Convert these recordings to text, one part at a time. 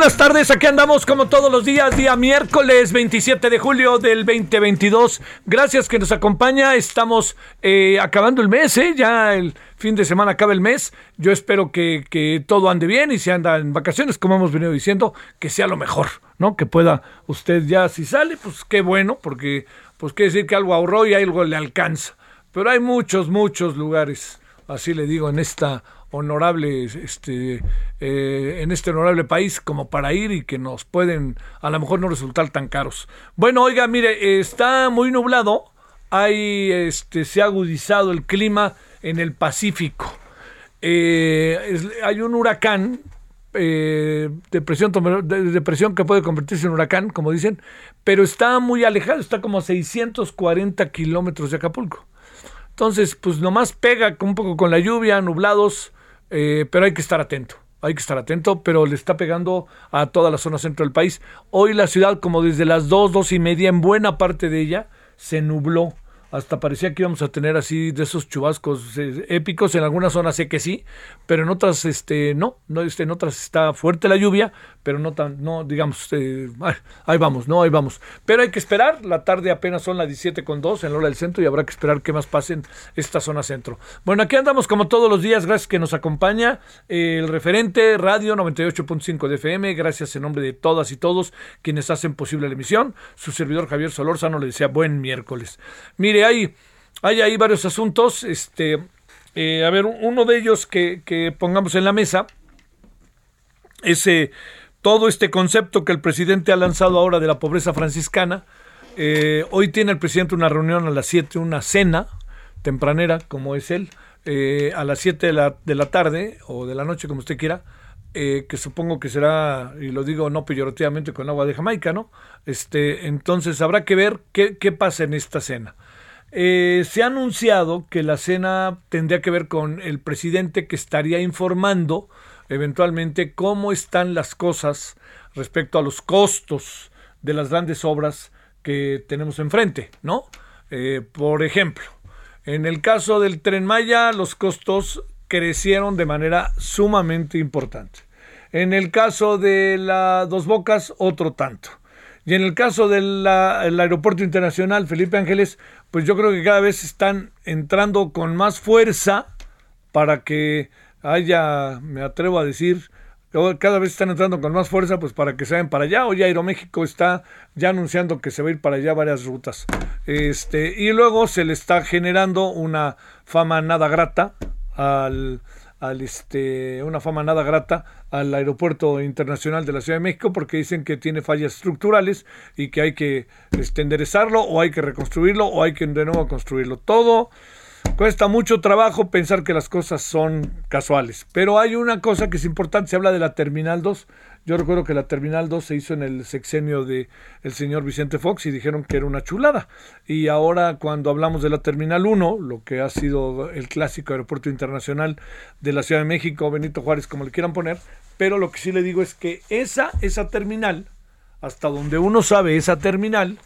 Buenas tardes, aquí andamos como todos los días, día miércoles 27 de julio del 2022. Gracias que nos acompaña, estamos eh, acabando el mes, ¿eh? ya el fin de semana acaba el mes. Yo espero que, que todo ande bien y si anda en vacaciones, como hemos venido diciendo, que sea lo mejor, ¿no? Que pueda usted ya, si sale, pues qué bueno, porque pues quiere decir que algo ahorró y algo le alcanza. Pero hay muchos, muchos lugares, así le digo, en esta honorable, este, eh, en este honorable país como para ir y que nos pueden a lo mejor no resultar tan caros. Bueno, oiga, mire, está muy nublado, hay, este, se ha agudizado el clima en el Pacífico. Eh, hay un huracán, eh, depresión, depresión que puede convertirse en huracán, como dicen, pero está muy alejado, está como a 640 kilómetros de Acapulco. Entonces, pues nomás pega un poco con la lluvia, nublados, eh, pero hay que estar atento. Hay que estar atento, pero le está pegando a toda la zona centro del país. Hoy la ciudad, como desde las dos, dos y media, en buena parte de ella, se nubló. Hasta parecía que íbamos a tener así de esos chubascos eh, épicos. En algunas zonas sé que sí, pero en otras este, no. no este, en otras está fuerte la lluvia, pero no tan, no, digamos, eh, ahí vamos, no, ahí vamos. Pero hay que esperar. La tarde apenas son las 17 con 2 en la hora del centro y habrá que esperar que más pasen esta zona centro. Bueno, aquí andamos como todos los días. Gracias que nos acompaña eh, el referente Radio 98.5 de FM. Gracias en nombre de todas y todos quienes hacen posible la emisión. Su servidor Javier Solórzano le desea buen miércoles. Mire, hay, hay ahí varios asuntos. Este, eh, a ver, uno de ellos que, pongamos en la mesa es eh, todo este concepto que el presidente ha lanzado ahora de la pobreza franciscana. Eh, hoy tiene el presidente una reunión a las 7, una cena tempranera, como es él, a las 7 de la, de la tarde o de la noche, como usted quiera, que supongo que será, y lo digo no peyorativamente, con agua de Jamaica, ¿no? Este, entonces habrá que ver qué pasa en esta cena. Eh, se ha anunciado que la cena tendría que ver con el presidente que estaría informando eventualmente cómo están las cosas respecto a los costos de las grandes obras que tenemos enfrente, ¿no? Eh, por ejemplo, en el caso del tren Maya, los costos crecieron de manera sumamente importante. En el caso de la Dos Bocas, otro tanto. Y en el caso del aeropuerto internacional Felipe Ángeles, pues yo creo que cada vez están entrando con más fuerza para que haya, me atrevo a decir, cada vez están entrando con más fuerza, pues para que se vayan para allá. Hoy Aeroméxico está ya anunciando que se va a ir para allá varias rutas. Este, y luego se le está generando una fama nada grata al, al este, una fama nada grata al aeropuerto internacional de la Ciudad de México porque dicen que tiene fallas estructurales y que hay que este, enderezarlo o hay que reconstruirlo o hay que de nuevo construirlo. Todo Cuesta mucho trabajo pensar que las cosas son casuales, pero hay una cosa que es importante, se habla de la Terminal 2. Yo recuerdo que la Terminal 2 se hizo en el sexenio de el señor Vicente Fox y dijeron que era una chulada. Y ahora cuando hablamos de la Terminal 1, lo que ha sido el clásico aeropuerto internacional de la Ciudad de México, Benito Juárez, como le quieran poner, pero lo que sí le digo es que esa esa terminal, hasta donde uno sabe esa terminal,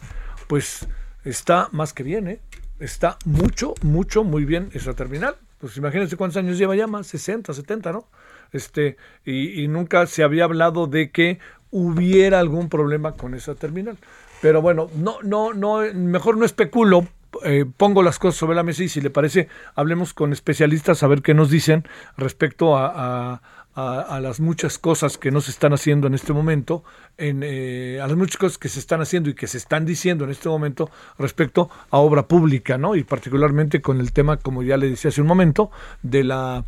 pues está más que bien, ¿eh? está mucho, mucho, muy bien esa terminal. Pues imagínense cuántos años lleva ya, más 60, 70, ¿no? Este, y, y nunca se había hablado de que hubiera algún problema con esa terminal. Pero bueno, no, no, no, mejor no especulo eh, pongo las cosas sobre la mesa y si le parece, hablemos con especialistas a ver qué nos dicen respecto a, las muchas cosas que no se están haciendo en este momento, en, eh, a las muchas cosas que se están haciendo y que se están diciendo en este momento respecto a obra pública, ¿no? Y particularmente con el tema, como ya le decía hace un momento, de la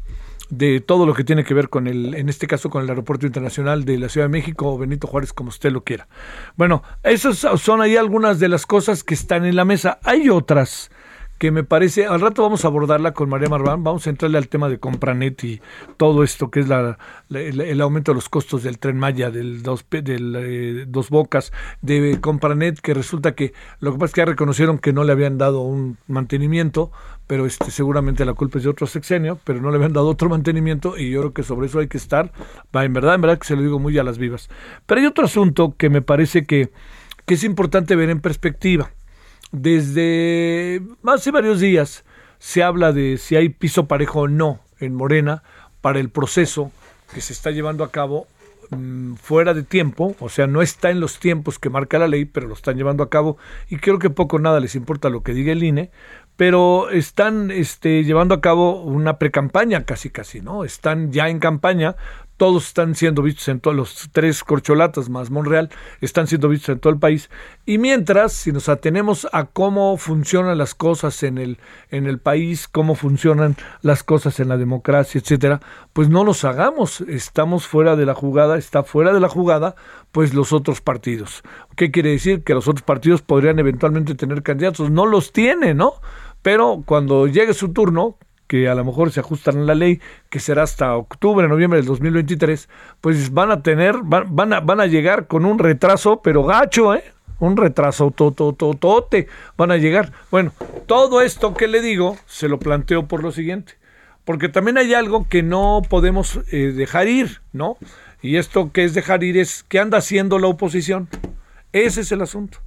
de todo lo que tiene que ver con el, en este caso con el Aeropuerto Internacional de la Ciudad de México o Benito Juárez, como usted lo quiera. Bueno, esas son ahí algunas de las cosas que están en la mesa. Hay otras que me parece, al rato vamos a abordarla con María Marván, vamos a entrarle al tema de Compranet y todo esto que es la, el, aumento de los costos del tren Maya, del dos, del, eh, dos bocas, de Compranet, que resulta que lo que pasa es que ya reconocieron que no le habían dado un mantenimiento, pero este, seguramente la culpa es de otro sexenio, pero no le habían dado otro mantenimiento y yo creo que sobre eso hay que estar, en verdad, en verdad que se lo digo muy a las vivas. Pero hay otro asunto que me parece que es importante ver en perspectiva desde hace varios días se habla de si hay piso parejo o no en Morena para el proceso que se está llevando a cabo mm, fuera de tiempo, o sea, no está en los tiempos que marca la ley, pero lo están llevando a cabo y creo que poco o nada les importa lo que diga el INE, pero están este, llevando a cabo una precampaña casi casi, ¿no? Están ya en campaña todos están siendo vistos en todos los tres corcholatas más Monreal, están siendo vistos en todo el país. Y mientras, si nos atenemos a cómo funcionan las cosas en el, en el país, cómo funcionan las cosas en la democracia, etcétera, pues no los hagamos. Estamos fuera de la jugada, está fuera de la jugada, pues los otros partidos. ¿Qué quiere decir? Que los otros partidos podrían eventualmente tener candidatos. No los tiene, ¿no? Pero cuando llegue su turno, que a lo mejor se ajustan a la ley, que será hasta octubre, noviembre del 2023, pues van a tener, van, a, van a llegar con un retraso, pero gacho, ¿eh? Un retraso totototote, van a llegar. Bueno, todo esto que le digo, se lo planteo por lo siguiente, porque también hay algo que no podemos eh, dejar ir, ¿no? Y esto que es dejar ir es que anda haciendo la oposición. Ese es el asunto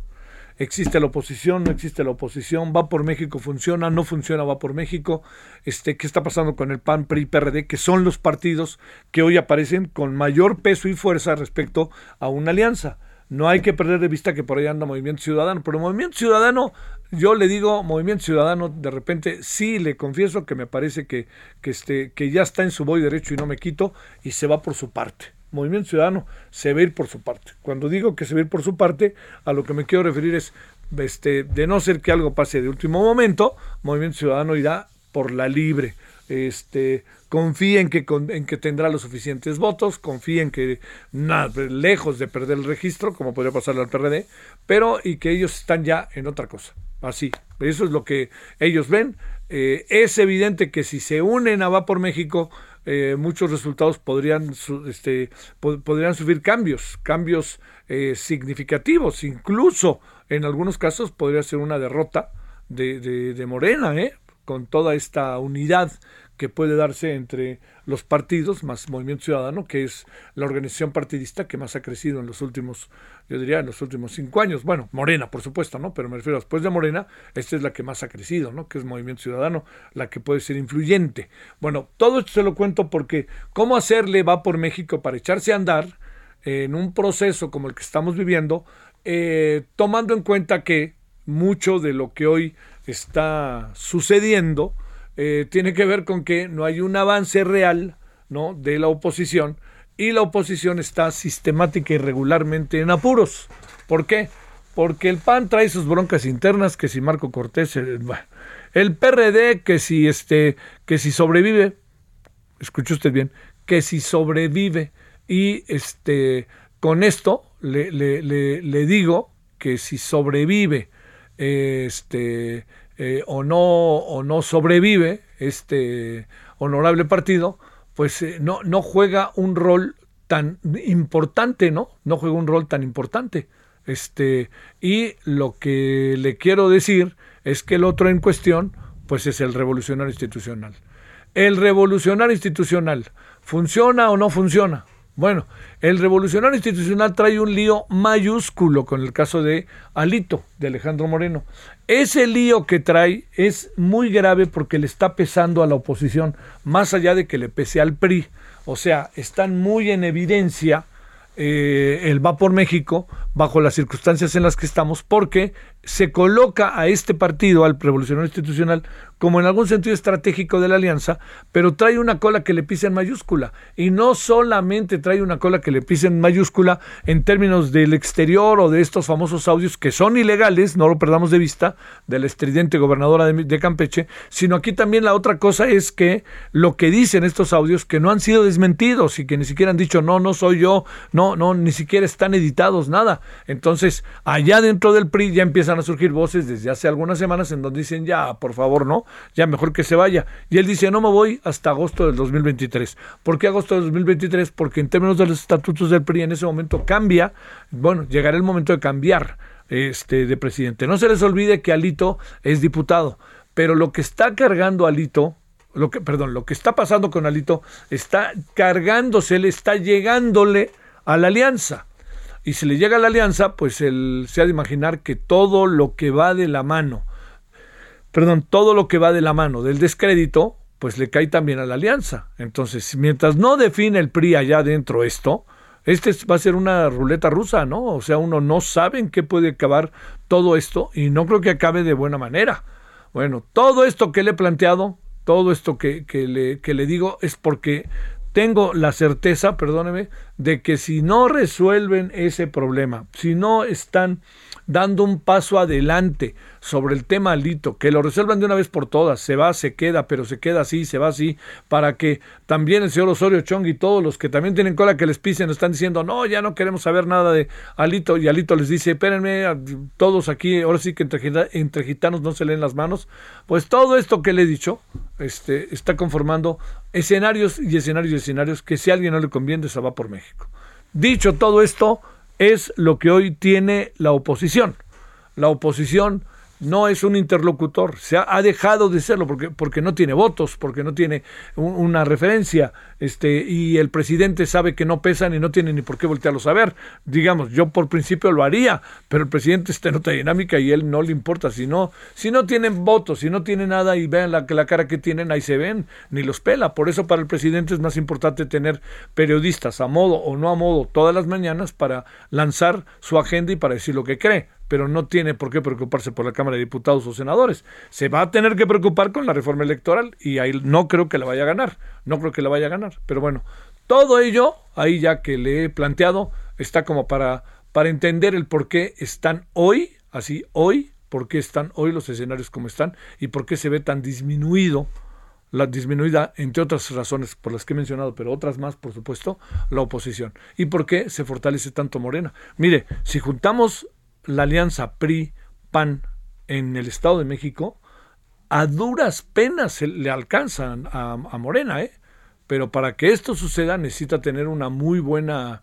existe la oposición, no existe la oposición, va por México, funciona, no funciona, va por México, este, qué está pasando con el PAN, PRI, PRD, que son los partidos que hoy aparecen con mayor peso y fuerza respecto a una alianza. No hay que perder de vista que por ahí anda Movimiento Ciudadano, pero Movimiento Ciudadano, yo le digo Movimiento Ciudadano, de repente sí le confieso que me parece que, que, este, que ya está en su voy derecho y no me quito y se va por su parte. Movimiento Ciudadano se va a ir por su parte. Cuando digo que se va a ir por su parte, a lo que me quiero referir es, este, de no ser que algo pase de último momento, Movimiento Ciudadano irá por la libre. Este, confía en que, en que tendrá los suficientes votos, confía en que nada, lejos de perder el registro, como podría pasarle al PRD, pero y que ellos están ya en otra cosa. Así, eso es lo que ellos ven. Eh, es evidente que si se unen a Va por México, eh, muchos resultados podrían, este, podrían sufrir cambios, cambios eh, significativos, incluso en algunos casos podría ser una derrota de, de, Morena, ¿eh? Con toda esta unidad que puede darse entre los partidos, más Movimiento Ciudadano, que es la organización partidista que más ha crecido en los últimos, yo diría, en los últimos cinco años. Bueno, Morena, por supuesto, ¿no? Pero me refiero después de Morena, esta es la que más ha crecido, ¿no? Que es Movimiento Ciudadano, la que puede ser influyente. Bueno, todo esto se lo cuento porque cómo hacerle va por México para echarse a andar en un proceso como el que estamos viviendo, eh, tomando en cuenta que mucho de lo que hoy está sucediendo, eh, tiene que ver con que no hay un avance real ¿no? de la oposición y la oposición está sistemática y regularmente en apuros. ¿Por qué? Porque el PAN trae sus broncas internas, que si Marco Cortés, eh, el, PRD, que si este, que si sobrevive, escuche usted bien, que si sobrevive y este, con esto le, le, le digo que si sobrevive este, eh, o, no, o no sobrevive este honorable partido, pues eh, no, no juega un rol tan importante, ¿no? No juega un rol tan importante. Este, y lo que le quiero decir es que el otro en cuestión, pues es el revolucionario institucional. El revolucionario institucional, ¿funciona o no funciona? Bueno, el revolucionario institucional trae un lío mayúsculo con el caso de Alito, de Alejandro Moreno. Ese lío que trae es muy grave porque le está pesando a la oposición, más allá de que le pese al PRI. O sea, están muy en evidencia eh, el va por México bajo las circunstancias en las que estamos, porque se coloca a este partido, al Revolucionario Institucional, como en algún sentido estratégico de la alianza, pero trae una cola que le pisa en mayúscula. Y no solamente trae una cola que le pisa en mayúscula en términos del exterior o de estos famosos audios que son ilegales, no lo perdamos de vista, de la estridente gobernadora de, de Campeche, sino aquí también la otra cosa es que lo que dicen estos audios que no han sido desmentidos y que ni siquiera han dicho no, no soy yo, no, no, ni siquiera están editados, nada. Entonces, allá dentro del PRI ya empiezan a surgir voces desde hace algunas semanas en donde dicen ya, por favor, no, ya mejor que se vaya. Y él dice, no me voy hasta agosto del 2023. ¿Por qué agosto del 2023? Porque en términos de los estatutos del PRI en ese momento cambia, bueno, llegará el momento de cambiar este, de presidente. No se les olvide que Alito es diputado, pero lo que está cargando Alito, lo que, perdón, lo que está pasando con Alito está cargándose, le está llegándole a la alianza. Y si le llega la alianza, pues él se ha de imaginar que todo lo que va de la mano perdón, todo lo que va de la mano del descrédito, pues le cae también a la alianza. Entonces, mientras no define el PRI allá dentro esto, este va a ser una ruleta rusa, ¿no? O sea, uno no sabe en qué puede acabar todo esto y no creo que acabe de buena manera. Bueno, todo esto que le he planteado, todo esto que, que, le, que le digo es porque tengo la certeza, perdóneme, de que si no resuelven ese problema, si no están dando un paso adelante sobre el tema Alito, que lo resuelvan de una vez por todas, se va, se queda, pero se queda así, se va así, para que también el señor Osorio Chong y todos los que también tienen cola que les pisen están diciendo, no, ya no queremos saber nada de Alito, y Alito les dice, espérenme, todos aquí, ahora sí que entre, gitanos no se leen las manos, pues todo esto que le he dicho, este, está conformando escenarios y escenarios y escenarios que si a alguien no le conviene, se va por México. Dicho todo esto, es lo que hoy tiene la oposición. La oposición no es un interlocutor, se ha, dejado de serlo porque, porque no tiene votos, porque no tiene una referencia, este, y el presidente sabe que no pesan y no tiene ni por qué voltearlos a ver. Digamos, yo por principio lo haría, pero el presidente está en otra dinámica y él no le importa. Si no, si no tienen votos, si no tiene nada y vean la, la cara que tienen, ahí se ven, ni los pela. Por eso para el presidente es más importante tener periodistas a modo o no a modo todas las mañanas para lanzar su agenda y para decir lo que cree pero no tiene por qué preocuparse por la Cámara de Diputados o Senadores. Se va a tener que preocupar con la reforma electoral y ahí no creo que la vaya a ganar, no creo que la vaya a ganar. Pero bueno, todo ello, ahí ya que le he planteado, está como para, para entender el por qué están hoy, así hoy, por qué están hoy los escenarios como están y por qué se ve tan disminuido la disminuida, entre otras razones por las que he mencionado, pero otras más, por supuesto, la oposición. ¿Y por qué se fortalece tanto Morena? Mire, si juntamos la alianza PRI-PAN en el Estado de México, a duras penas le alcanzan a, Morena, ¿eh? Pero para que esto suceda necesita tener una muy buena,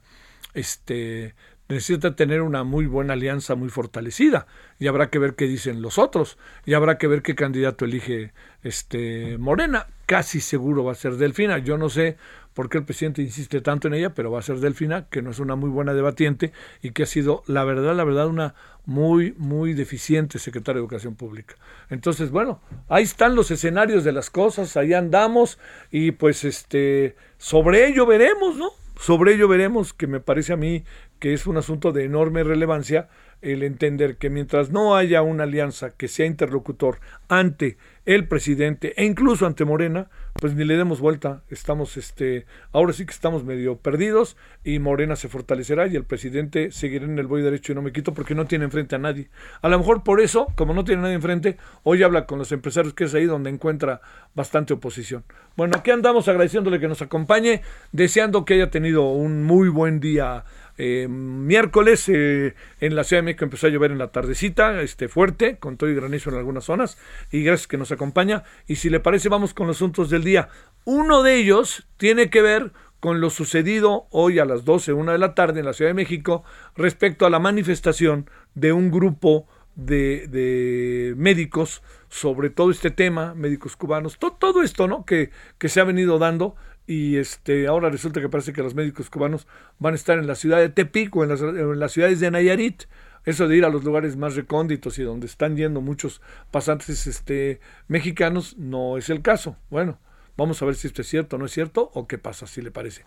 este, necesita tener una muy buena alianza muy fortalecida y habrá que ver qué dicen los otros y habrá que ver qué candidato elige este Morena. Casi seguro va a ser Delfina. Yo no sé por qué el presidente insiste tanto en ella, pero va a ser Delfina, que no es una muy buena debatiente y que ha sido, la verdad, la verdad, una muy, muy deficiente secretaria de Educación Pública. Entonces, bueno, ahí están los escenarios de las cosas, ahí andamos y pues este, sobre ello veremos, ¿no? Sobre ello veremos, que me parece a mí que es un asunto de enorme relevancia el entender que mientras no haya una alianza que sea interlocutor ante el presidente e incluso ante Morena, pues ni le demos vuelta. Estamos, este, ahora sí que estamos medio perdidos y Morena se fortalecerá y el presidente seguirá en el voy derecho y no me quito porque no tiene enfrente a nadie. A lo mejor por eso, como no tiene nadie enfrente, hoy habla con los empresarios, que es ahí donde encuentra bastante oposición. Bueno, aquí andamos agradeciéndole que nos acompañe, deseando que haya tenido un muy buen día eh, miércoles eh, en la Ciudad de México empezó a llover en la tardecita, este, fuerte, con todo y granizo en algunas zonas. Y gracias que nos acompaña. Y si le parece, vamos con los asuntos del día. Uno de ellos tiene que ver con lo sucedido hoy a las 12, una de la tarde en la Ciudad de México respecto a la manifestación de un grupo de, médicos sobre todo este tema, médicos cubanos, todo esto ¿no? que se ha venido dando y este ahora resulta que parece que los médicos cubanos van a estar en la ciudad de Tepic o en las, en las ciudades de Nayarit. Eso de ir a los lugares más recónditos y donde están yendo muchos pasantes este, mexicanos no es el caso. Bueno, Vamos a ver si esto es cierto o no es cierto o qué pasa, si le parece.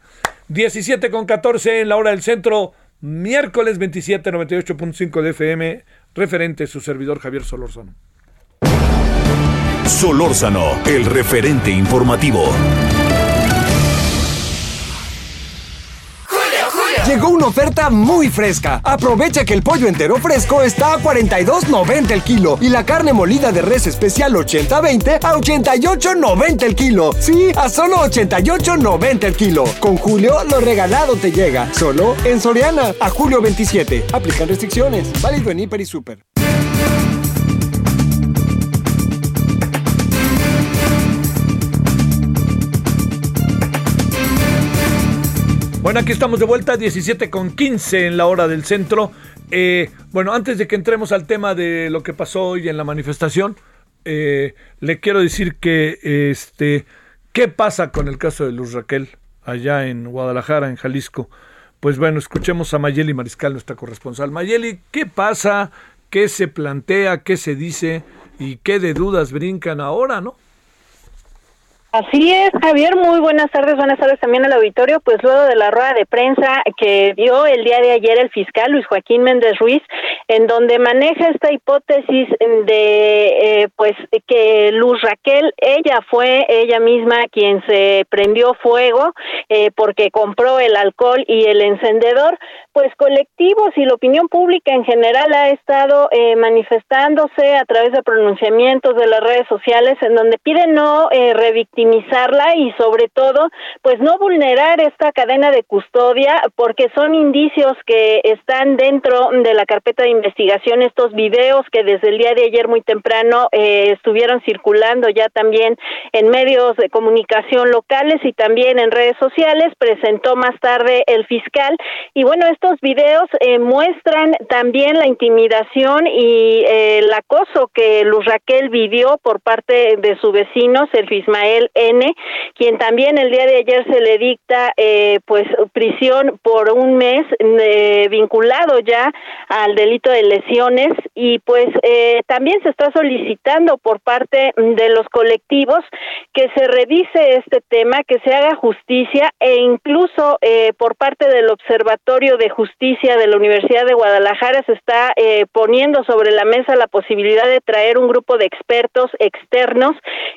17 con 14 en la hora del centro, miércoles 27, 98.5 de FM, referente su servidor Javier Solórzano. Solórzano, el referente informativo. Llegó una oferta muy fresca. Aprovecha que el pollo entero fresco está a 42.90 el kilo y la carne molida de res especial 80-20 a 88.90 el kilo. Sí, a solo 88.90 el kilo. Con Julio lo regalado te llega. Solo en Soriana a julio 27. Aplican restricciones. Válido en Hiper y Super. Bueno, aquí estamos de vuelta, 17 con 15 en la hora del centro. Eh, bueno, antes de que entremos al tema de lo que pasó hoy en la manifestación, eh, le quiero decir que, este, ¿qué pasa con el caso de Luz Raquel allá en Guadalajara, en Jalisco? Pues bueno, escuchemos a Mayeli Mariscal, nuestra corresponsal. Mayeli, ¿qué pasa? ¿Qué se plantea? ¿Qué se dice? ¿Y qué de dudas brincan ahora, no? Así es, Javier, muy buenas tardes, buenas tardes también al auditorio. Pues luego de la rueda de prensa que dio el día de ayer el fiscal Luis Joaquín Méndez Ruiz, en donde maneja esta hipótesis de, eh, pues, que Luz Raquel, ella fue ella misma quien se prendió fuego eh, porque compró el alcohol y el encendedor, pues colectivos y la opinión pública en general ha estado eh, manifestándose a través de pronunciamientos de las redes sociales en donde piden no eh, revictimizarla y sobre todo pues no vulnerar esta cadena de custodia porque son indicios que están dentro de la carpeta de investigación. Estos videos que desde el día de ayer muy temprano eh, estuvieron circulando ya también en medios de comunicación locales y también en redes sociales presentó más tarde el fiscal. Y bueno estos videos eh, muestran también la intimidación y eh, el acoso que Luz Raquel vivió por parte de su vecino, Sergio Ismael N., quien también el día de ayer se le dicta eh, pues prisión por un mes vinculado ya al delito de lesiones y pues también se está solicitando por parte de los colectivos que se revise este tema, que se haga justicia e incluso por parte del Observatorio de Justicia de la Universidad de Guadalajara se está eh, poniendo sobre la mesa la posibilidad de traer un grupo de expertos externos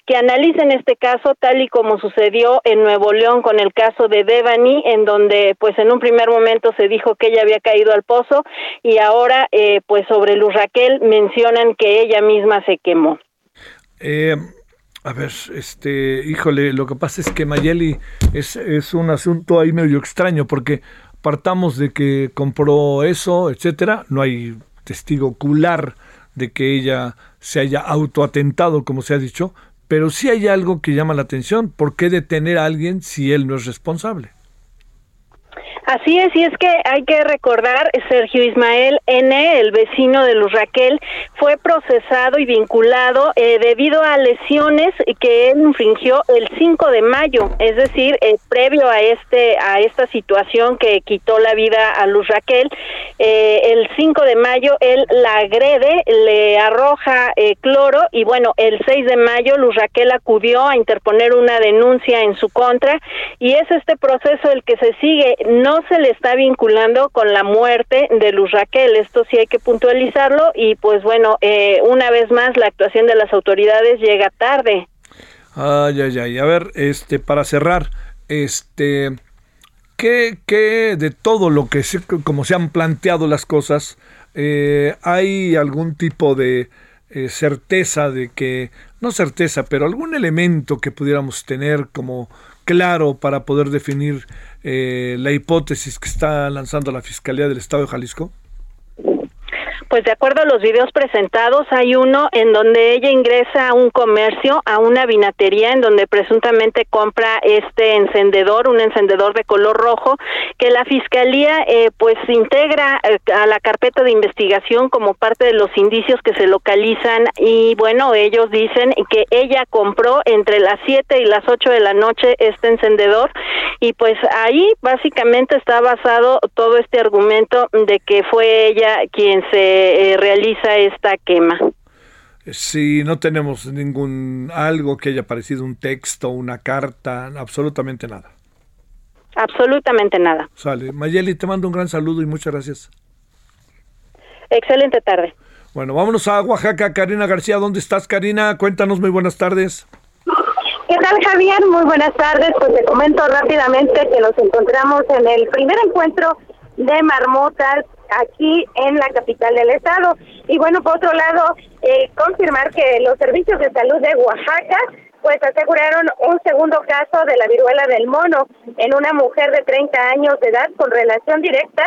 que analicen este caso tal y como sucedió en Nuevo León con el caso de Devani, en donde pues en un primer momento se dijo que ella había caído al pozo y ahora eh, pues sobre Luz Raquel mencionan que ella misma se quemó. Eh, a ver, este, híjole, lo que pasa es que Mayeli es, es un asunto ahí medio extraño porque partamos de que compró eso, etcétera, no hay testigo ocular de que ella se haya autoatentado, como se ha dicho, pero sí hay algo que llama la atención. ¿Por qué detener a alguien si él no es responsable? Así es, y es que hay que recordar, Sergio Ismael N., el vecino de Luz Raquel, fue procesado y vinculado eh, debido a lesiones que él infringió el 5 de mayo, es decir, eh, previo a este a esta situación que quitó la vida a Luz Raquel, eh, el 5 de mayo él la agrede, le arroja cloro y bueno, el 6 de mayo Luz Raquel acudió a interponer una denuncia en su contra y es este proceso el que se sigue, no se le está vinculando con la muerte de Luz Raquel. Esto sí hay que puntualizarlo y pues bueno, eh, una vez más la actuación de las autoridades llega tarde. Ay, ay, ay. A ver, este, para cerrar, este, ¿qué, qué de todo lo que, se, como se han planteado las cosas, eh, hay algún tipo de eh, certeza de que, no certeza, pero algún elemento que pudiéramos tener como claro para poder definir eh, la hipótesis que está lanzando la Fiscalía del Estado de Jalisco? Pues de acuerdo a los videos presentados, hay uno en donde ella ingresa a un comercio, a una vinatería, en donde presuntamente compra este encendedor, un encendedor de color rojo, que la fiscalía eh, pues integra eh, a la carpeta de investigación como parte de los indicios que se localizan. Y bueno, ellos dicen que ella compró entre las 7 y las 8 de la noche este encendedor. Y pues ahí básicamente está basado todo este argumento de que fue ella quien se eh, realiza esta quema. Si no tenemos ningún algo que haya parecido un texto, una carta, absolutamente nada. Absolutamente nada. Sale. Mayeli, te mando un gran saludo y muchas gracias. Excelente tarde. Bueno, vámonos a Oaxaca. Karina García, ¿dónde estás, Karina? Cuéntanos, muy buenas tardes. ¿Qué tal, Javier? Muy buenas tardes. Pues te comento rápidamente que nos encontramos en el primer encuentro de marmotas aquí en la capital del estado. Y bueno, por otro lado, eh, confirmar que los servicios de salud de Oaxaca pues aseguraron un segundo caso de la viruela del mono en una mujer de 30 años de edad con relación directa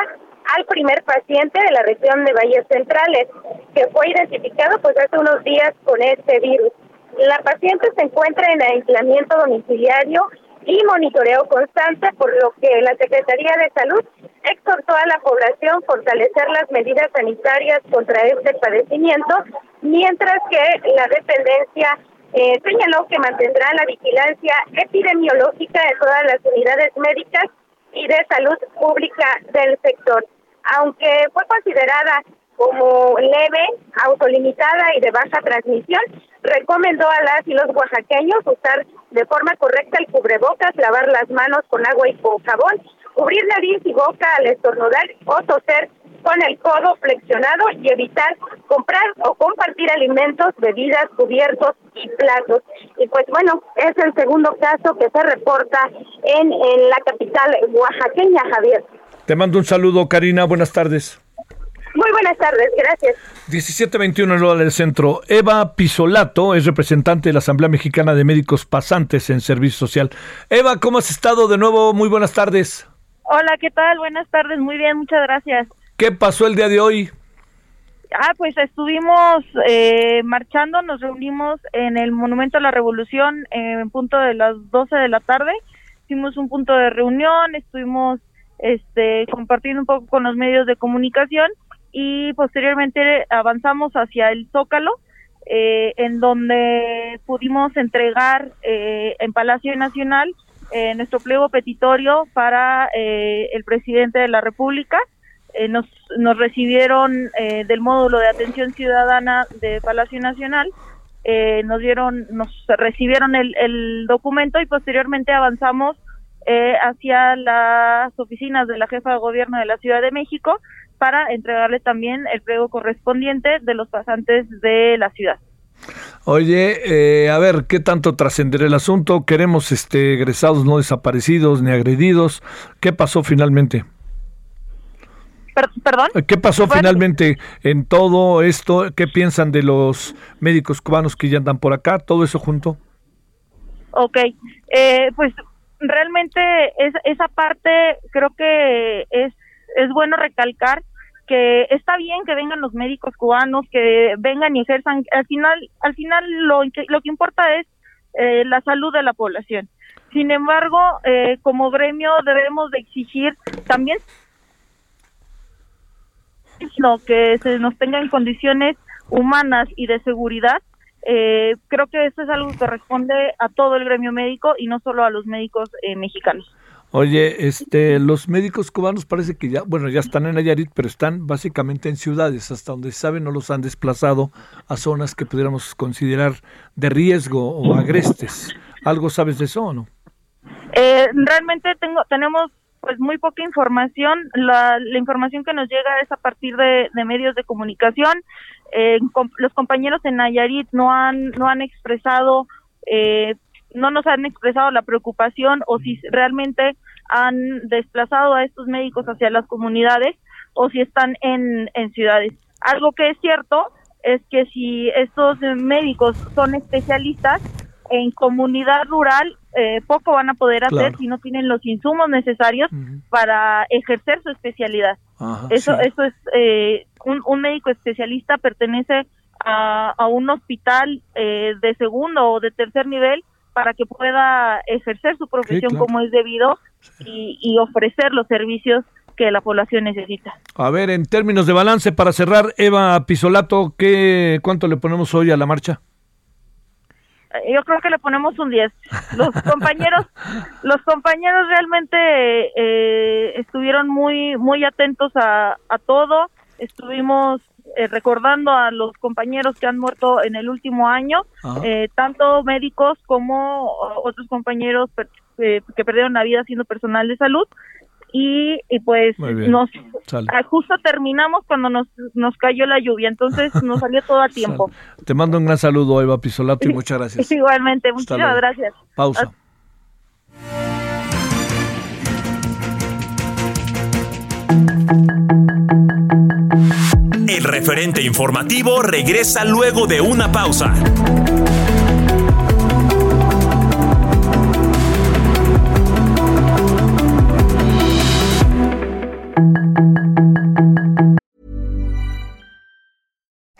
al primer paciente de la región de Valles Centrales, que fue identificado pues hace unos días con este virus. La paciente se encuentra en aislamiento domiciliario y monitoreo constante, por lo que la Secretaría de Salud exhortó a la población fortalecer las medidas sanitarias contra este padecimiento, mientras que la dependencia eh, señaló que mantendrá la vigilancia epidemiológica de todas las unidades médicas y de salud pública del sector. Aunque fue considerada como leve, autolimitada y de baja transmisión, recomendó a las y los oaxaqueños usar de forma correcta el cubrebocas, lavar las manos con agua y con jabón, cubrir nariz y boca al estornudar o toser con el codo flexionado y evitar comprar o compartir alimentos, bebidas, cubiertos y platos. Y pues bueno, es el segundo caso que se reporta en, en la capital oaxaqueña, Javier. Te mando un saludo, Karina. Buenas tardes. Muy buenas tardes, gracias. 1721 en Lola del Centro. Eva Pisolato es representante de la Asamblea Mexicana de Médicos Pasantes en Servicio Social. Eva, ¿cómo has estado de nuevo? Muy buenas tardes. Hola, ¿qué tal? Buenas tardes, muy bien, muchas gracias. ¿Qué pasó el día de hoy? Ah, pues estuvimos eh, marchando, nos reunimos en el Monumento a la Revolución en punto de las 12 de la tarde. Hicimos un punto de reunión, estuvimos este, compartiendo un poco con los medios de comunicación y posteriormente avanzamos hacia el Zócalo, eh, en donde pudimos entregar eh, en Palacio Nacional eh, nuestro pliego petitorio para eh, el presidente de la República. Eh, nos, nos recibieron eh, del módulo de atención ciudadana de Palacio Nacional, nos dieron, nos recibieron el, el documento y posteriormente avanzamos hacia las oficinas de la jefa de gobierno de la Ciudad de México para entregarle también el pliego correspondiente de los pasantes de la ciudad. Oye, eh, a ver, ¿qué tanto trascenderá el asunto? Queremos este, egresados no desaparecidos ni agredidos. ¿Qué pasó finalmente? Per- ¿Perdón? ¿Qué pasó Bueno. finalmente en todo esto? ¿Qué piensan de los médicos cubanos que ya andan por acá? Todo eso junto. Ok, eh, pues realmente es, esa parte creo que es, es bueno recalcar que está bien que vengan los médicos cubanos, que vengan y ejerzan. Al final, al final lo, que- lo que importa es eh, la salud de la población. Sin embargo, eh, como gremio debemos de exigir también no, que se nos tenga en condiciones humanas y de seguridad. Eh, creo que eso es algo que corresponde a todo el gremio médico y no solo a los médicos eh, mexicanos. Oye, este, los médicos cubanos parece que ya, bueno, ya están en Nayarit, pero están básicamente en ciudades, hasta donde se sabe no los han desplazado a zonas que pudiéramos considerar de riesgo o agrestes. ¿Algo sabes de eso o no? Eh, realmente tengo, tenemos pues muy poca información. La, la información que nos llega es a partir de, medios de comunicación. Eh, los compañeros en Nayarit no han no han expresado eh, no nos han expresado la preocupación o si realmente han desplazado a estos médicos hacia las comunidades o si están en, en ciudades. Algo que es cierto es que si estos médicos son especialistas en comunidad rural, eh, poco van a poder hacer Claro. si no tienen los insumos necesarios para ejercer su especialidad. Ajá, Eso, sí. eso es, eh, un, un médico especialista pertenece a, a un hospital eh, de segundo o de tercer nivel para que pueda ejercer su profesión claro. como es debido y, y ofrecer los servicios que la población necesita. A ver, en términos de balance, para cerrar, Eva Pisolato, ¿qué, ¿cuánto le ponemos hoy a la marcha? Eh, Yo creo que le ponemos un 10. Los compañeros, los compañeros realmente eh, estuvieron muy, muy atentos a, a todo. Estuvimos eh, recordando a los compañeros que han muerto en el último año, eh, tanto médicos como otros compañeros per- eh, que perdieron la vida siendo personal de salud. Y, y pues nos Sale. ah, justo terminamos cuando nos, nos cayó la lluvia, entonces nos salió todo a tiempo. Te mando un gran saludo, Eva Pisolato, y muchas gracias. Igualmente, luego. gracias. Pausa. El referente informativo regresa luego de una pausa.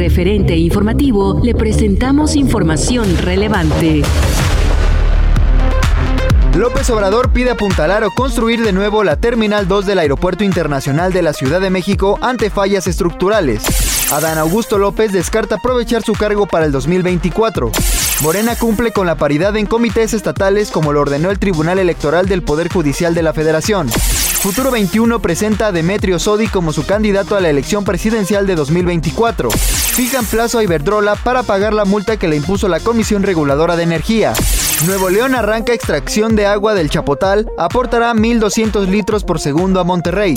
Referente informativo le presentamos información relevante. López Obrador pide apuntalar o construir de nuevo la Terminal 2 del Aeropuerto Internacional de la Ciudad de México ante fallas estructurales. Adán Augusto López descarta aprovechar su cargo para el 2024. Morena cumple con la paridad en comités estatales como lo ordenó el Tribunal Electoral del Poder Judicial de la Federación. Futuro 21 presenta a Demetrio Sodi como su candidato a la elección presidencial de 2024. Fijan plazo a Iberdrola para pagar la multa que le impuso la Comisión Reguladora de Energía. Nuevo León arranca extracción de agua del Chapotal, aportará 1.200 litros por segundo a Monterrey.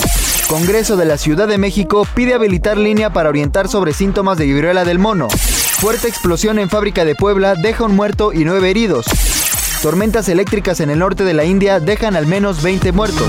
Congreso de la Ciudad de México pide habilitar línea para orientar sobre síntomas de viruela del mono. Fuerte explosión en fábrica de Puebla deja un muerto y nueve heridos. Tormentas eléctricas en el norte de la India dejan al menos 20 muertos.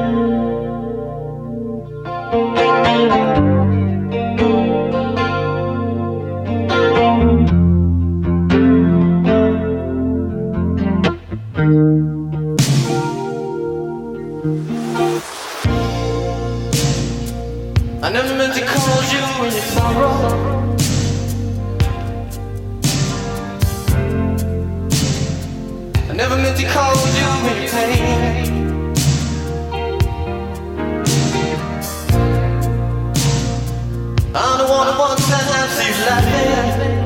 Sorrow. I never meant to cause you any pain. I'm the one who wants to have you laughing.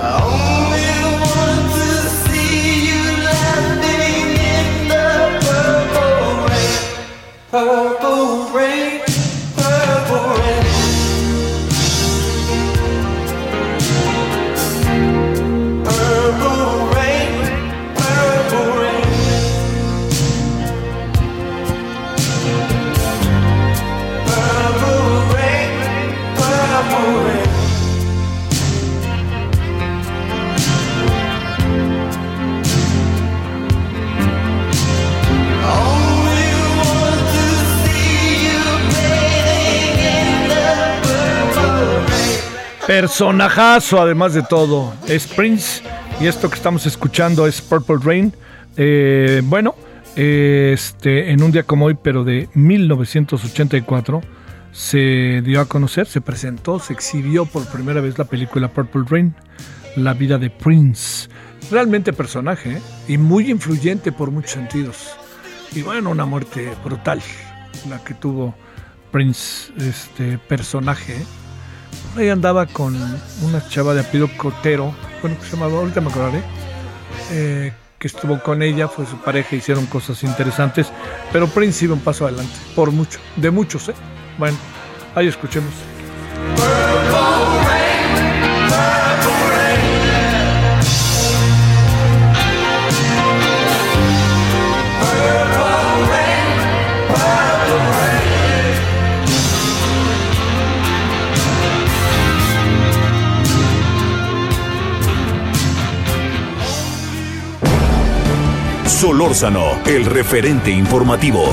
I only want to see you laughing in the purple rain. Purple Personajazo, además de todo, es Prince. Y esto que estamos escuchando es Purple Rain. Eh, bueno, eh, este, en un día como hoy, pero de 1984, se dio a conocer, se presentó, se exhibió por primera vez la película Purple Rain, la vida de Prince. Realmente personaje ¿eh? y muy influyente por muchos sentidos. Y bueno, una muerte brutal, la que tuvo Prince, este personaje. Ahí andaba con una chava de apellido Cotero, bueno, que se llamaba, ahorita me acordaré, eh, que estuvo con ella, fue su pareja, hicieron cosas interesantes, pero Prince iba un paso adelante, por mucho, de muchos, ¿eh? Bueno, ahí escuchemos. Solórzano, el referente informativo.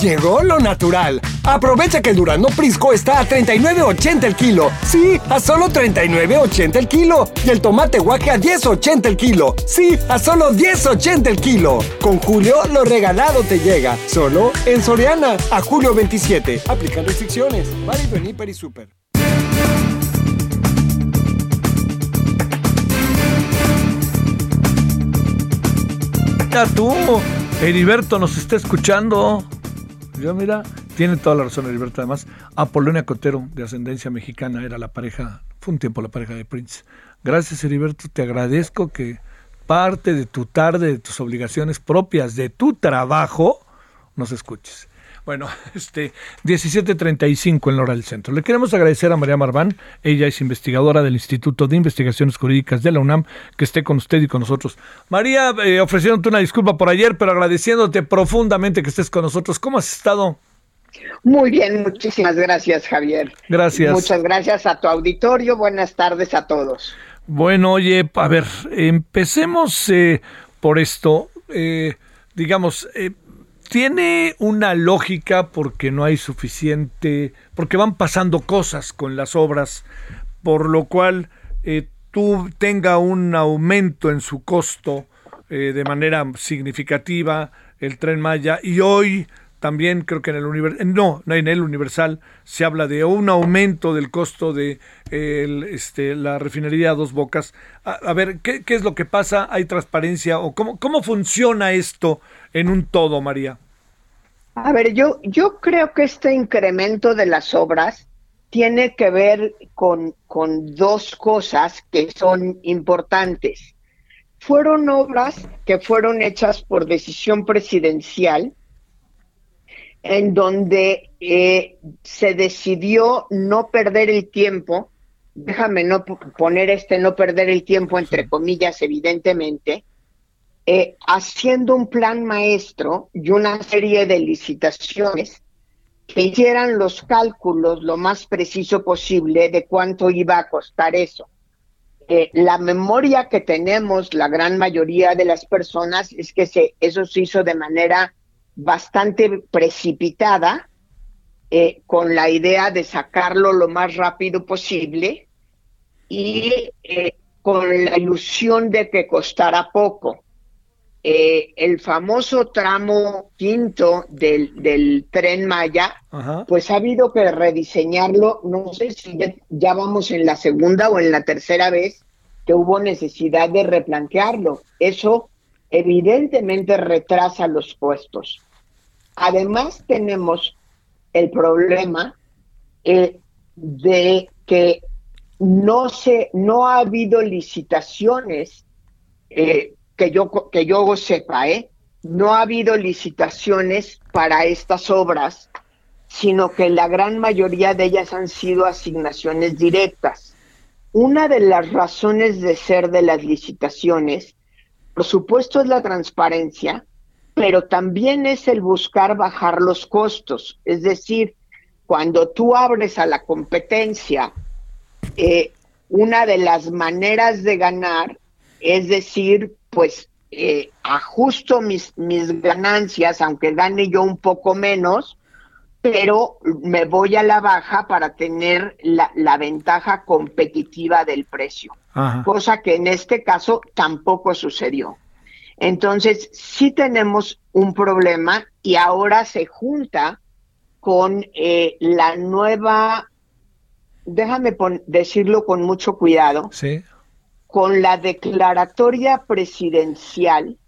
Llegó lo natural. Aprovecha que el Durazno Prisco está a 39.80 el kilo. Sí, a solo 39.80 el kilo. Y el tomate guaje a 10.80 el kilo. Sí, a solo 10.80 el kilo. Con Julio, lo regalado te llega. Solo en Soriana. A julio 27. Aplican restricciones. Válido en y Super. Ya tú, Heriberto nos está escuchando. Ya mira, tiene toda la razón Heriberto. Además, Apolonia Cotero, de ascendencia mexicana, era la pareja, fue un tiempo la pareja de Prince. Gracias Heriberto, te agradezco que parte de tu tarde, de tus obligaciones propias, de tu trabajo, nos escuches. Bueno, este 17:35 en la hora del centro. Le queremos agradecer a María Marván, ella es investigadora del Instituto de Investigaciones Jurídicas de la UNAM, que esté con usted y con nosotros. María, eh, ofreciéndote una disculpa por ayer, pero agradeciéndote profundamente que estés con nosotros. ¿Cómo has estado? Muy bien, muchísimas gracias, Javier. Gracias. Muchas gracias a tu auditorio. Buenas tardes a todos. Bueno, oye, a ver, empecemos eh, por esto. Eh, digamos, eh, tiene una lógica porque no hay suficiente, porque van pasando cosas con las obras, por lo cual eh, tú tenga un aumento en su costo eh, de manera significativa el tren Maya y hoy también creo que en el universal, no, en el universal se habla de un aumento del costo de el, este, la refinería a Dos Bocas. A, a ver, ¿qué, ¿qué, es lo que pasa? ¿Hay transparencia o cómo, cómo funciona esto en un todo, María? A ver, yo, yo creo que este incremento de las obras tiene que ver con, con dos cosas que son importantes. Fueron obras que fueron hechas por decisión presidencial, en donde eh, se decidió no perder el tiempo, déjame no poner este no perder el tiempo entre comillas, evidentemente, eh, haciendo un plan maestro y una serie de licitaciones que hicieran los cálculos lo más preciso posible de cuánto iba a costar eso. Eh, la memoria que tenemos, la gran mayoría de las personas, es que se, eso se hizo de manera bastante precipitada, eh, con la idea de sacarlo lo más rápido posible y eh, con la ilusión de que costara poco. Eh, el famoso tramo quinto del, del tren Maya, Ajá. pues ha habido que rediseñarlo, no sé si ya, ya, vamos en la segunda o en la tercera vez que hubo necesidad de replantearlo. Eso evidentemente retrasa los puestos. Además tenemos el problema eh, de que no se, no ha habido licitaciones eh, que yo, que yo sepa, ¿eh? no ha habido licitaciones para estas obras, sino que la gran mayoría de ellas han sido asignaciones directas. Una de las razones de ser de las licitaciones, por supuesto, es la transparencia, pero también es el buscar bajar los costos. Es decir, cuando tú abres a la competencia, eh, una de las maneras de ganar es decir, pues eh, ajusto mis, mis ganancias, aunque gane yo un poco menos, pero me voy a la baja para tener la, la ventaja competitiva del precio, Ajá. cosa que en este caso tampoco sucedió. Entonces, sí tenemos un problema y ahora se junta con eh, la nueva, déjame decirlo con mucho cuidado, sí. con la declaratoria presidencial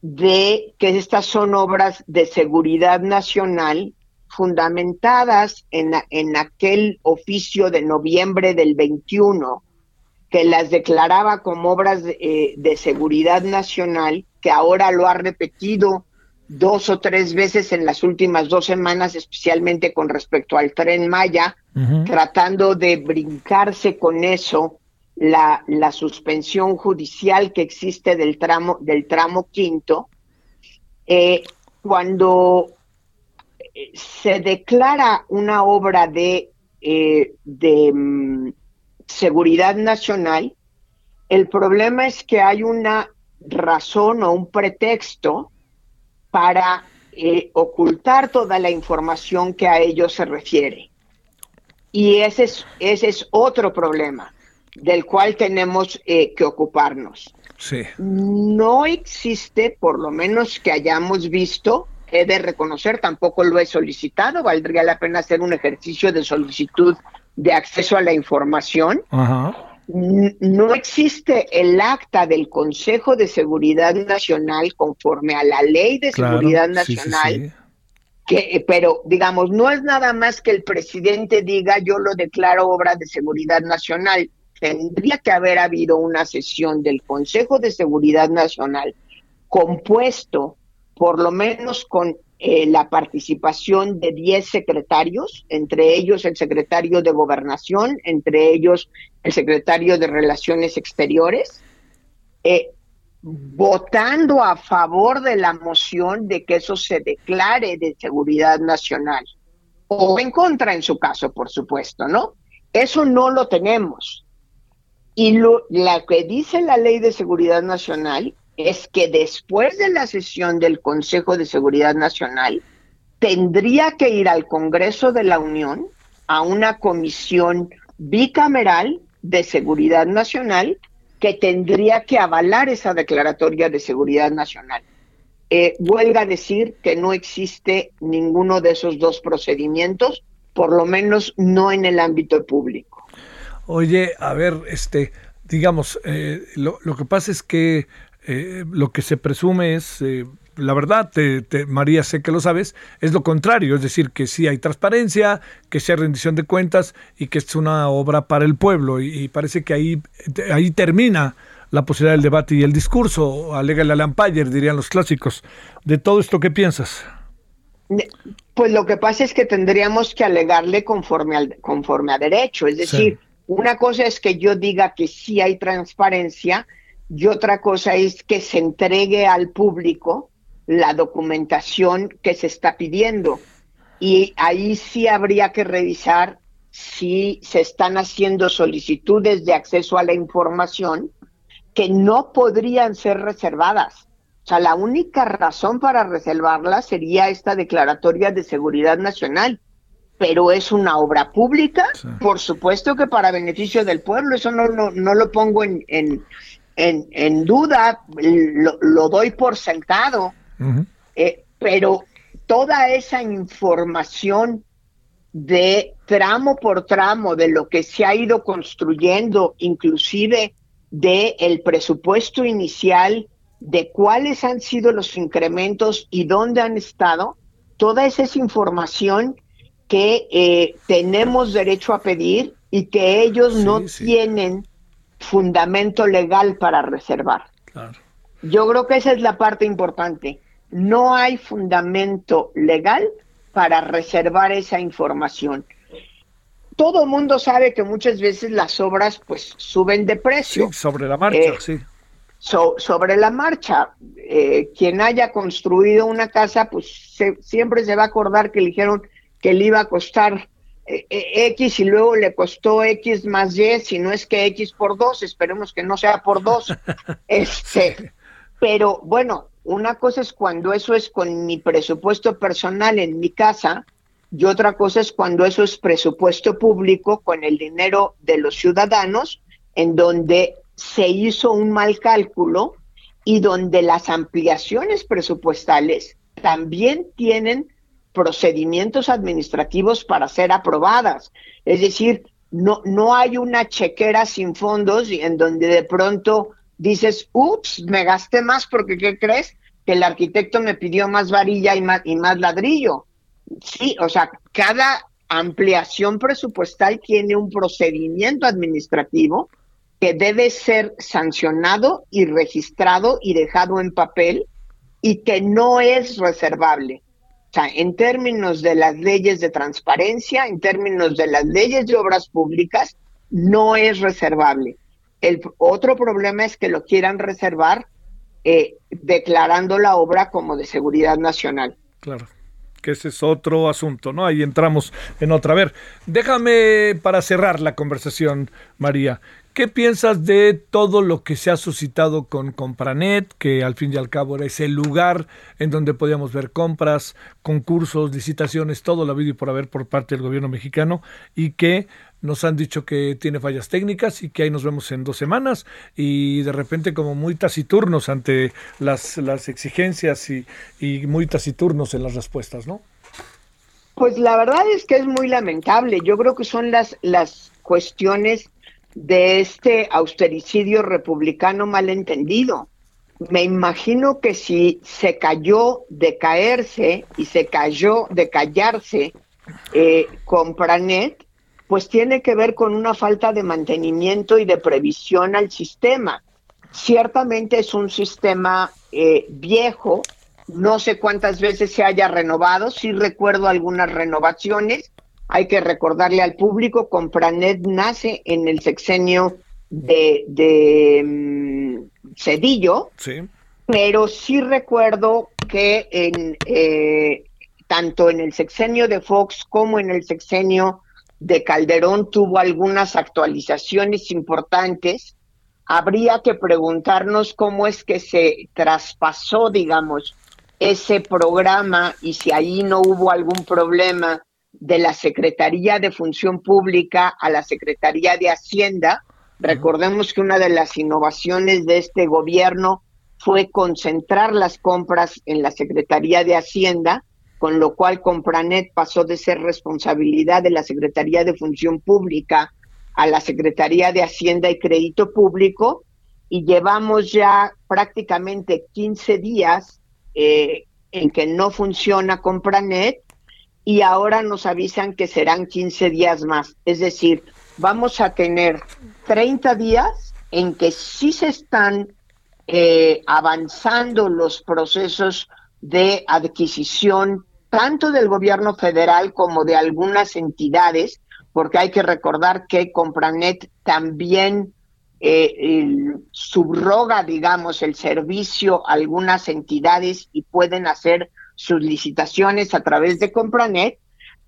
de que estas son obras de seguridad nacional fundamentadas en, en aquel oficio de noviembre del 21 que las declaraba como obras de, eh, de, seguridad nacional, que ahora lo ha repetido dos o tres veces en las últimas dos semanas, especialmente con respecto al tren Maya, uh -huh. tratando de brincarse con eso la, la, suspensión judicial que existe del tramo, del tramo quinto, eh, cuando se declara una obra de, eh, de um, seguridad nacional, El problema es que hay una razón o un pretexto para eh, ocultar toda la información que a ellos se refiere. Y ese es, ese es otro problema del cual tenemos eh, que ocuparnos. Sí. No existe, por lo menos que hayamos visto, he de reconocer, tampoco lo he solicitado, valdría la pena hacer un ejercicio de solicitud de acceso a la información. Ajá. No existe el acta del Consejo de Seguridad Nacional conforme a la Ley de Claro, Seguridad sí, sí, Nacional, sí. que, eh, pero digamos, no es nada más que el presidente diga yo lo declaro obra de seguridad nacional. Tendría que haber habido una sesión del Consejo de Seguridad Nacional compuesto por lo menos con eh, la participación de 10 secretarios, entre ellos el secretario de Gobernación, entre ellos el secretario de Relaciones Exteriores, eh, votando a favor de la moción de que eso se declare de seguridad nacional, o en contra en su caso, por supuesto, ¿no? Eso no lo tenemos. Y lo, la que dice la ley de seguridad nacional es que después de la sesión del Consejo de Seguridad Nacional, tendría que ir al Congreso de la Unión a una comisión bicameral de seguridad nacional que tendría que avalar esa declaratoria de seguridad nacional. Eh, huelga decir que no existe ninguno de esos dos procedimientos, por lo menos no en el ámbito público. Oye, a ver, este, digamos, eh, lo, lo que pasa es que eh, lo que se presume es, eh, la verdad, te- te- María, sé que lo sabes, es lo contrario, es decir, que sí hay transparencia, que sí hay rendición de cuentas y que es una obra para el pueblo. Y, y parece que ahí, ahí termina la posibilidad del debate y el discurso, alega la Lampayer, dirían los clásicos. De todo esto, ¿qué piensas? Pues lo que pasa es que tendríamos que alegarle conforme, al, conforme a derecho. Es decir, una cosa es que yo diga que sí hay transparencia y otra cosa es que se entregue al público la documentación que se está pidiendo. Y ahí sí habría que revisar si se están haciendo solicitudes de acceso a la información que no podrían ser reservadas. O sea, la única razón para reservarlas sería esta declaratoria de seguridad nacional. Pero es una obra pública, por supuesto que para beneficio del pueblo, eso no, no, no lo pongo en, en, en, en duda, lo, lo doy por sentado. Eh, pero toda esa información de tramo por tramo de lo que se ha ido construyendo, inclusive de el presupuesto inicial, de cuáles han sido los incrementos y dónde han estado, toda esa es información que eh, tenemos derecho a pedir y que ellos no tienen fundamento legal para reservar. Yo creo que esa es la parte importante. No hay fundamento legal para reservar esa información. Todo el mundo sabe que muchas veces las obras pues suben de precio. Sobre la marcha, Eh, sí. So- sobre la marcha, eh, quien haya construido una casa, pues se- siempre se va a acordar que le dijeron que le iba a costar X y luego le costó X más Y, si no es que X por dos, esperemos que no sea por dos. este, pero bueno, una cosa es cuando eso es con mi presupuesto personal en mi casa y otra cosa es cuando eso es presupuesto público con el dinero de los ciudadanos, en donde se hizo un mal cálculo y donde las ampliaciones presupuestales también tienen procedimientos administrativos para ser aprobadas. Es decir, no, no hay una chequera sin fondos en donde de pronto dices, ups, me gasté más porque, ¿qué crees? Que el arquitecto me pidió más varilla y más, y más ladrillo. Sí, o sea, cada ampliación presupuestal tiene un procedimiento administrativo que debe ser sancionado y registrado y dejado en papel y que no es reservable. O sea, en términos de las leyes de transparencia, en términos de las leyes de obras públicas, no es reservable. El otro problema es que lo quieran reservar eh, declarando la obra como de seguridad nacional. Claro, que ese es otro asunto, ¿no? Ahí entramos en otra. A ver, déjame para cerrar la conversación, María. ¿Qué piensas de todo lo que se ha suscitado con Compranet, que al fin y al cabo era ese lugar en donde podíamos ver compras, concursos, licitaciones, todo lo habido y por haber por parte del gobierno mexicano y que nos han dicho que tiene fallas técnicas y que ahí nos vemos en dos semanas y de repente como muy taciturnos ante las, las exigencias y, y muy taciturnos en las respuestas, ¿no? Pues la verdad es que es muy lamentable. Yo creo que son las, las cuestiones de este austericidio republicano malentendido. Me imagino que si se cayó de caerse y se cayó de callarse eh, con Pranet, pues tiene que ver con una falta de mantenimiento y de previsión al sistema. Ciertamente es un sistema eh, viejo, no sé cuántas veces se haya renovado, sí recuerdo algunas renovaciones. Hay que recordarle al público, Compranet nace en el sexenio de, de mm, Cedillo, pero sí recuerdo que en, eh, tanto en el sexenio de Fox como en el sexenio de Calderón tuvo algunas actualizaciones importantes. Habría que preguntarnos cómo es que se traspasó, digamos, ese programa y si ahí no hubo algún problema de la Secretaría de Función Pública a la Secretaría de Hacienda. Recordemos que una de las innovaciones de este gobierno fue concentrar las compras en la Secretaría de Hacienda, con lo cual Compranet pasó de ser responsabilidad de la Secretaría de Función Pública a la Secretaría de Hacienda y Crédito Público y llevamos ya prácticamente 15 días eh, en que no funciona Compranet y ahora nos avisan que serán 15 días más. Es decir, vamos a tener 30 días en que sí se están eh, avanzando los procesos de adquisición tanto del gobierno federal como de algunas entidades, porque hay que recordar que Compranet también eh, subroga, digamos, el servicio a algunas entidades y pueden hacer sus licitaciones a través de Compranet,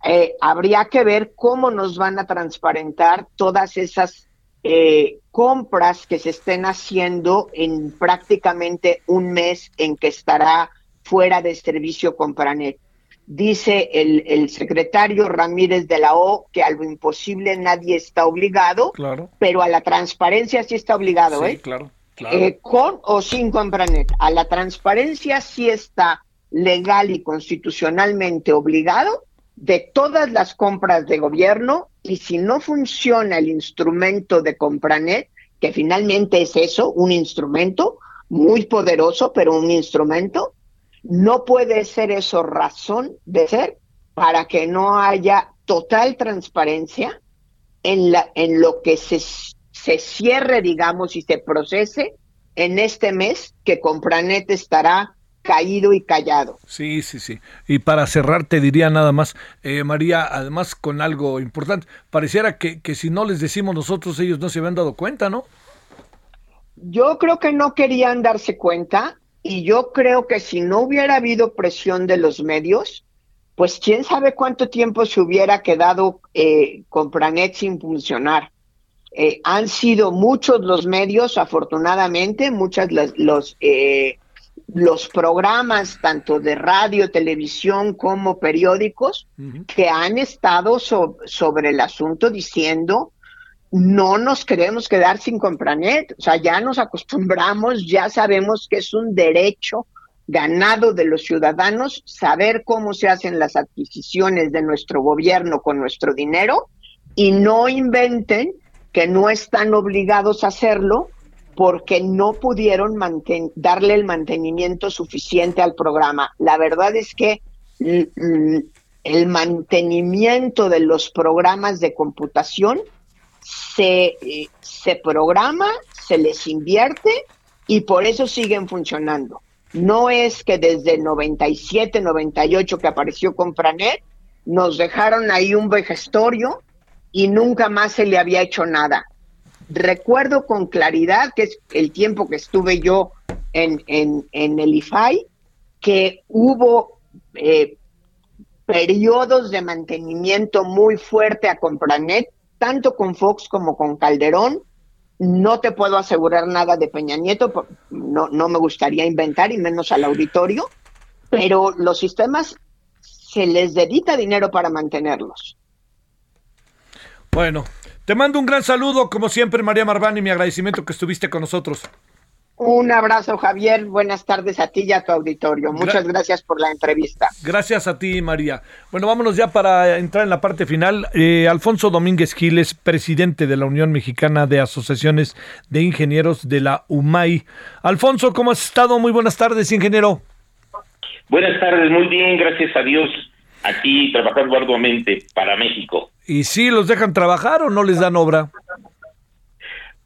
eh, habría que ver cómo nos van a transparentar todas esas eh, compras que se estén haciendo en prácticamente un mes en que estará fuera de servicio Compranet. Dice el, el, secretario Ramírez de la O que a lo imposible nadie está obligado, pero a la transparencia sí está obligado, ¿eh? Claro, eh, con o sin Compranet. A la transparencia sí está legal y constitucionalmente obligado de todas las compras de gobierno y si no funciona el instrumento de Compranet, que finalmente es eso, un instrumento muy poderoso, pero un instrumento, no puede ser eso razón de ser para que no haya total transparencia en, la, en lo que se, se cierre, digamos, y se procese en este mes que Compranet estará caído y callado. Sí, sí, sí. Y para cerrar te diría nada más, eh, María, además con algo importante, pareciera que, que si no les decimos nosotros, ellos no se habían dado cuenta, ¿no? Yo creo que no querían darse cuenta y yo creo que si no hubiera habido presión de los medios, pues quién sabe cuánto tiempo se hubiera quedado eh, con Pranet sin funcionar. Eh, han sido muchos los medios, afortunadamente, muchas los, los, eh, los programas, tanto de radio, televisión como periódicos, que han estado sobre el asunto diciendo no nos queremos quedar sin Compranet, o sea, ya nos acostumbramos, ya sabemos que es un derecho ganado de los ciudadanos saber cómo se hacen las adquisiciones de nuestro gobierno con nuestro dinero y no inventen que no están obligados a hacerlo porque no pudieron darle el mantenimiento suficiente al programa. La verdad es que el mantenimiento de los programas de computación se, eh, se programa, se les invierte y por eso siguen funcionando. No es que desde 97, 98 que apareció Compranet, nos dejaron ahí un vejestorio y nunca más se le había hecho nada. Recuerdo con claridad, que es el tiempo que estuve yo en, en, en el IFAI, que hubo eh, periodos de mantenimiento muy fuerte a Compranet tanto con Fox como con Calderón, No te puedo asegurar nada de Peña Nieto, no, no me gustaría inventar y menos al auditorio, pero los sistemas se les dedica dinero para mantenerlos. Bueno, te mando un gran saludo, como siempre, María Marvani, mi agradecimiento que estuviste con nosotros. Un abrazo, Javier. Buenas tardes a ti y a tu auditorio. Muchas gracias por la entrevista. Gracias a ti, María. Bueno, vámonos ya para entrar en la parte final. Eh, Alfonso Domínguez Giles, presidente de la Unión Mexicana de Asociaciones de Ingenieros de la UMAI. Alfonso, ¿cómo has estado? Muy buenas tardes, ingeniero. Buenas tardes, muy bien, gracias a Dios. Aquí trabajando arduamente para México. ¿Y si los dejan trabajar o no les dan obra?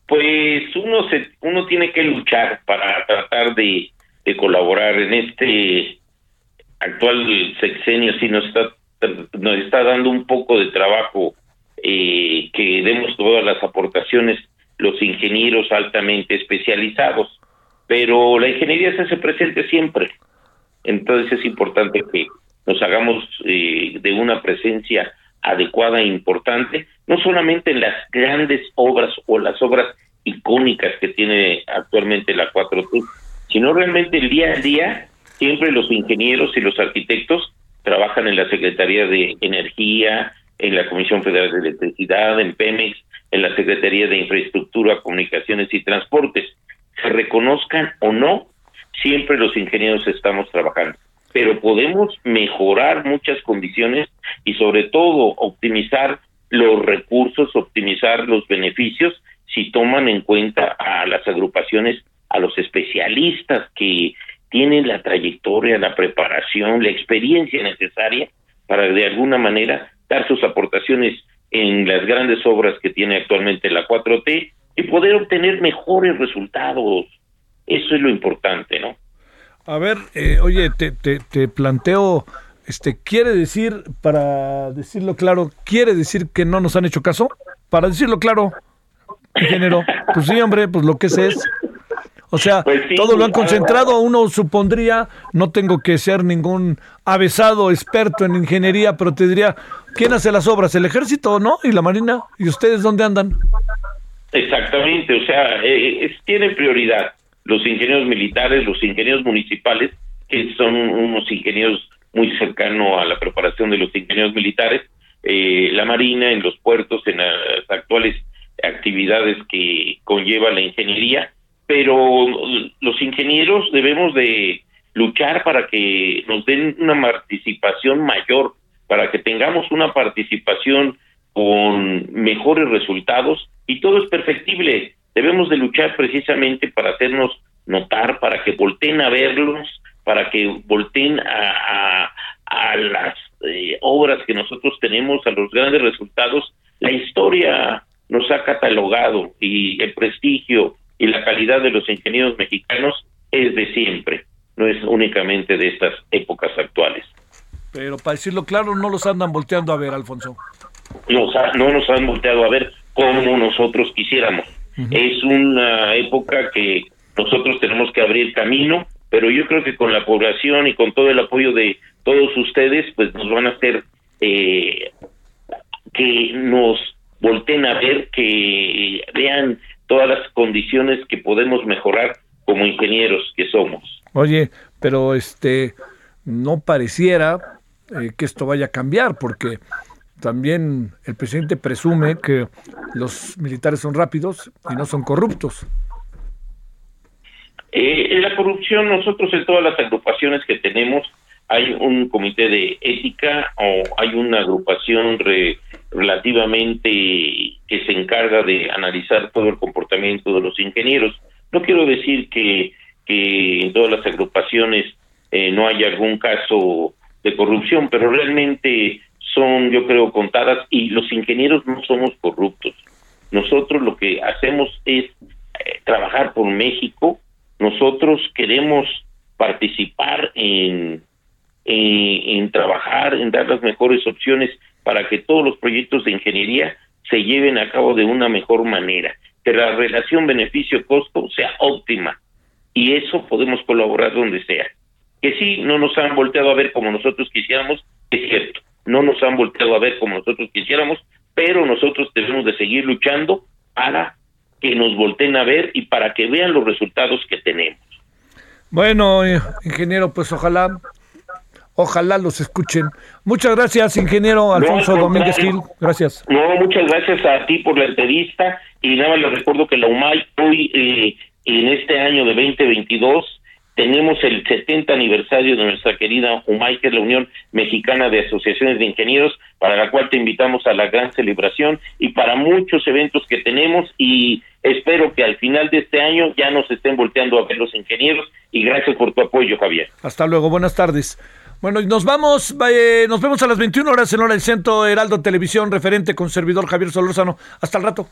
Pues uno se, uno tiene que luchar para tratar de, colaborar en este actual sexenio. Si nos está nos está dando un poco de trabajo eh, que demos todas las aportaciones los ingenieros altamente especializados, pero la ingeniería se hace presente siempre. Entonces es importante que nos hagamos eh, de una presencia adecuada e importante, no solamente en las grandes obras o las obras icónicas que tiene actualmente la 4T, sino realmente el día a día, siempre los ingenieros y los arquitectos trabajan en la Secretaría de Energía, en la Comisión Federal de Electricidad, en Pemex, en la Secretaría de Infraestructura, Comunicaciones y Transportes. Se reconozcan o no, siempre los ingenieros estamos trabajando pero podemos mejorar muchas condiciones y sobre todo optimizar los recursos, optimizar los beneficios si toman en cuenta a las agrupaciones, a los especialistas que tienen la trayectoria, la preparación, la experiencia necesaria para de alguna manera dar sus aportaciones en las grandes obras que tiene actualmente la 4T y poder obtener mejores resultados. Eso es lo importante, ¿no? A ver, eh, oye, te, te, te planteo, este, ¿quiere decir, para decirlo claro, quiere decir que no nos han hecho caso? Para decirlo claro, ingeniero, pues sí, hombre, pues lo que es es. O sea, Pues todo lo han concentrado, uno supondría, no tengo que ser ningún avesado experto en ingeniería, pero te diría, ¿quién hace las obras? ¿El ejército, no? ¿Y la marina? ¿Y ustedes dónde andan? Exactamente, o sea, eh, es- tienen prioridad los ingenieros militares, los ingenieros municipales, que son unos ingenieros muy cercanos a la preparación de los ingenieros militares, eh, la marina en los puertos, en las actuales actividades que conlleva la ingeniería, pero los ingenieros debemos de luchar para que nos den una participación mayor, para que tengamos una participación con mejores resultados y todo es perfectible. Debemos de luchar precisamente para hacernos notar, para que volteen a verlos, para que volteen a, a, a las eh, obras que nosotros tenemos, a los grandes resultados. La historia nos ha catalogado y el prestigio y la calidad de los ingenieros mexicanos es de siempre, no es únicamente de estas épocas actuales. Pero para decirlo claro, no los andan volteando a ver, Alfonso. Nos ha- no nos han volteado a ver como nosotros quisiéramos. Es una época que nosotros tenemos que abrir camino, pero yo creo que con la población y con todo el apoyo de todos ustedes, pues nos van a hacer eh, que nos volteen a ver, que vean todas las condiciones que podemos mejorar como ingenieros que somos. Oye, pero este no pareciera eh, que esto vaya a cambiar porque también el presidente presume que los militares son rápidos y no son corruptos. Eh, la corrupción, nosotros en todas las agrupaciones que tenemos, hay un comité de ética o hay una agrupación re- relativamente que se encarga de analizar todo el comportamiento de los ingenieros. No quiero decir que, que en todas las agrupaciones eh, no haya algún caso de corrupción, pero realmente son, yo creo, contadas y los ingenieros no somos corruptos. Nosotros lo que hacemos es eh, trabajar por México, nosotros queremos participar en, en, en trabajar, en dar las mejores opciones para que todos los proyectos de ingeniería se lleven a cabo de una mejor manera, que la relación beneficio-costo sea óptima y eso podemos colaborar donde sea. Que sí, no nos han volteado a ver como nosotros quisiéramos, es cierto, no nos han volteado a ver como nosotros quisiéramos, pero nosotros debemos de seguir luchando para que nos volteen a ver y para que vean los resultados que tenemos. Bueno, eh, ingeniero, pues ojalá, ojalá los escuchen. Muchas gracias, ingeniero Alfonso al Domínguez Gil. Gracias. No, muchas gracias a ti por la entrevista y nada más les recuerdo que la UMAI hoy, eh, en este año de 2022, tenemos el 70 aniversario de nuestra querida UMAI, que es la Unión Mexicana de Asociaciones de Ingenieros, para la cual te invitamos a la gran celebración y para muchos eventos que tenemos y espero que al final de este año ya nos estén volteando a ver los ingenieros y gracias por tu apoyo, Javier. Hasta luego, buenas tardes. Bueno, nos vamos, eh, nos vemos a las 21 horas en hora del centro Heraldo Televisión, referente con servidor Javier Solórzano. Hasta el rato.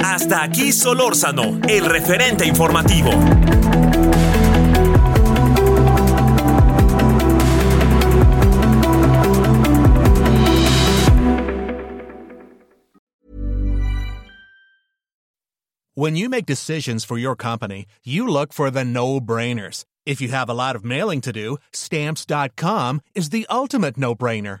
Hasta aquí Solórzano, el referente informativo. When you make decisions for your company, you look for the no-brainers. If you have a lot of mailing to do, stamps.com is the ultimate no-brainer.